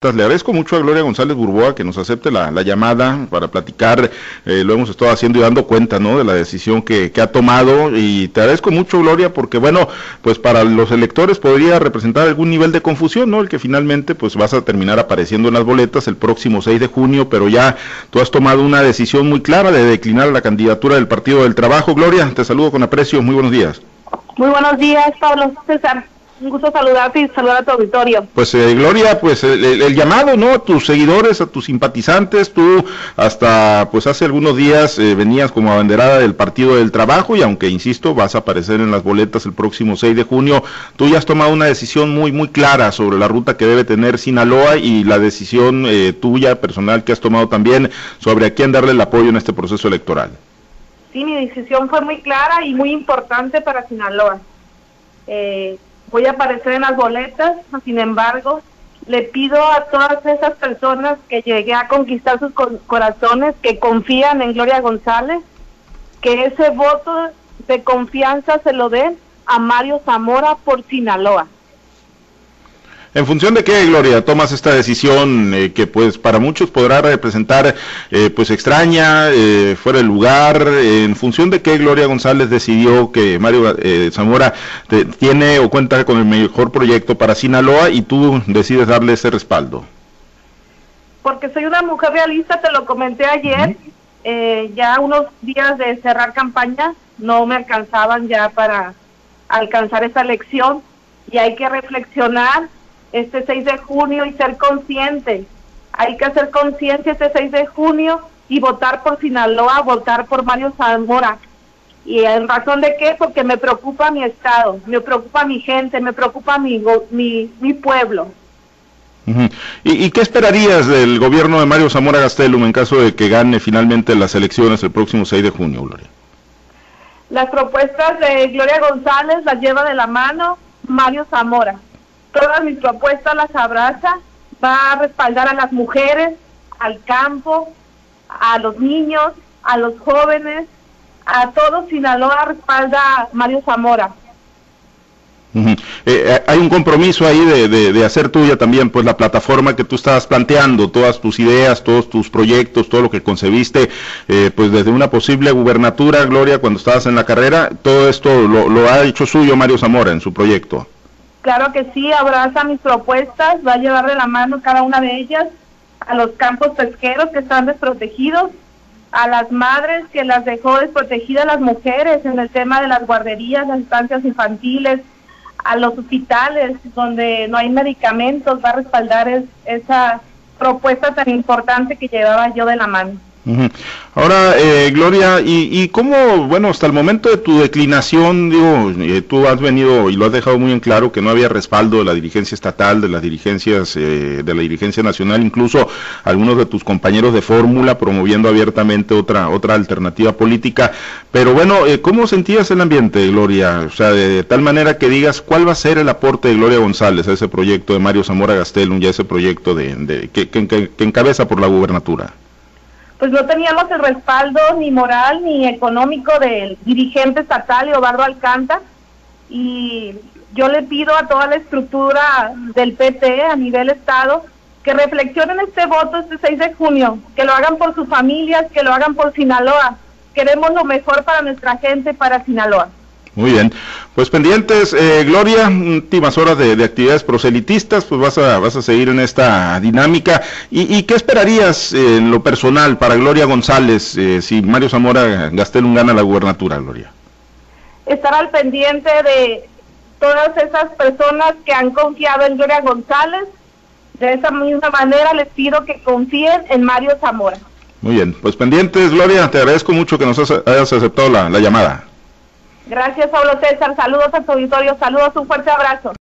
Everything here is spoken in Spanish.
Le agradezco mucho a Gloria González Burboa que nos acepte la, llamada para platicar. Eh, lo hemos estado haciendo y dando cuenta, ¿no? De la decisión que, ha tomado. Y te agradezco mucho, Gloria, porque, bueno, pues para los electores podría representar algún nivel de confusión, ¿no? El que finalmente, pues vas a terminar apareciendo en las boletas el próximo 6 de junio, pero ya tú has tomado una decisión muy clara de declinar la candidatura del Partido del Trabajo. Gloria, te saludo con aprecio. Muy buenos días. Muy buenos días, Pablo César. Un gusto saludarte y saludar a tu auditorio. Pues eh, Gloria, pues el, llamado, ¿no? A tus seguidores, a tus simpatizantes, tú hasta pues hace algunos días eh, venías como abanderada del Partido del Trabajo y aunque insisto, vas a aparecer en las boletas el próximo 6 de junio, tú ya has tomado una decisión muy muy clara sobre la ruta que debe tener Sinaloa y la decisión eh, tuya personal que has tomado también sobre a quién darle el apoyo en este proceso electoral. Sí, mi decisión fue muy clara y muy importante para Sinaloa. Eh, voy a aparecer en las boletas, sin embargo, le pido a todas esas personas que llegué a conquistar sus corazones, que confían en Gloria González, que ese voto de confianza se lo den a Mario Zamora por Sinaloa. ¿En función de qué, Gloria, tomas esta decisión eh, que pues para muchos podrá representar eh, pues extraña, eh, fuera de lugar? ¿En función de qué Gloria González decidió que Mario Zamora tiene o cuenta con el mejor proyecto para Sinaloa y tú decides darle ese respaldo? Porque soy una mujer realista, te lo comenté ayer, ya unos días de cerrar campaña no me alcanzaban ya para alcanzar esa elección y hay que reflexionar este 6 de junio y ser consciente. Hay que hacer conciencia este 6 de junio y votar por Sinaloa, votar por Mario Zamora. ¿Y en razón de qué? Porque me preocupa mi estado, me preocupa mi gente, me preocupa mi, mi, mi pueblo. ¿Y, qué esperarías del gobierno de Mario Zamora Gastelum en caso de que gane finalmente las elecciones el próximo 6 de junio, Gloria? Las propuestas de Gloria González las lleva de la mano Mario Zamora todas mis propuestas las abraza, va a respaldar a las mujeres, al campo, a los niños, a los jóvenes, a todos Sinaloa respalda Mario Zamora. Eh, eh, hay un compromiso ahí de, hacer tuya también pues la plataforma que tú estabas planteando, todas tus ideas, todos tus proyectos, todo lo que concebiste, eh, pues desde una posible gubernatura, Gloria, cuando estabas en la carrera, todo esto lo, lo ha hecho suyo Mario Zamora en su proyecto. Claro que sí, abraza mis propuestas, va a llevar de la mano cada una de ellas a los campos pesqueros que están desprotegidos, a las madres que las dejó desprotegidas las mujeres en el tema de las guarderías, las estancias infantiles, a los hospitales donde no hay medicamentos, va a respaldar esa propuesta tan importante que llevaba yo de la mano. Ahora, eh, Gloria, y, y, cómo, bueno, hasta el momento de tu declinación, digo, eh, tú has venido y lo has dejado muy en claro que no había respaldo de la dirigencia estatal, de las dirigencias, eh, de la dirigencia nacional, incluso algunos de tus compañeros de fórmula promoviendo abiertamente otra, otra alternativa política. Pero bueno, ¿cómo sentías el ambiente, Gloria? O sea, de, tal manera que digas, ¿cuál va a ser el aporte de Gloria González a ese proyecto de Mario Zamora Gastelum y a ese proyecto de, que, que encabeza por la gubernatura? Pues no teníamos el respaldo ni moral ni económico del dirigente estatal, Eduardo Alcanta, y yo le pido a toda la estructura del PT a nivel Estado que reflexionen este voto este 6 de junio, que lo hagan por sus familias, que lo hagan por Sinaloa. Queremos lo mejor para nuestra gente, para Sinaloa. Muy bien. Pues pendientes, eh, Gloria, últimas horas de, actividades proselitistas, pues vas a, vas a seguir en esta dinámica. ¿Y, qué esperarías eh, en lo personal para Gloria González eh, si Mario Zamora Gastelum gana la gubernatura, Gloria? Estar al pendiente de todas esas personas que han confiado en Gloria González. De esa misma manera les pido que confíen en Mario Zamora. Muy bien, pues pendientes, Gloria, te agradezco mucho que nos hayas aceptado la llamada. Gracias, Pablo César. Saludos a tu auditorio. Saludos, un fuerte abrazo.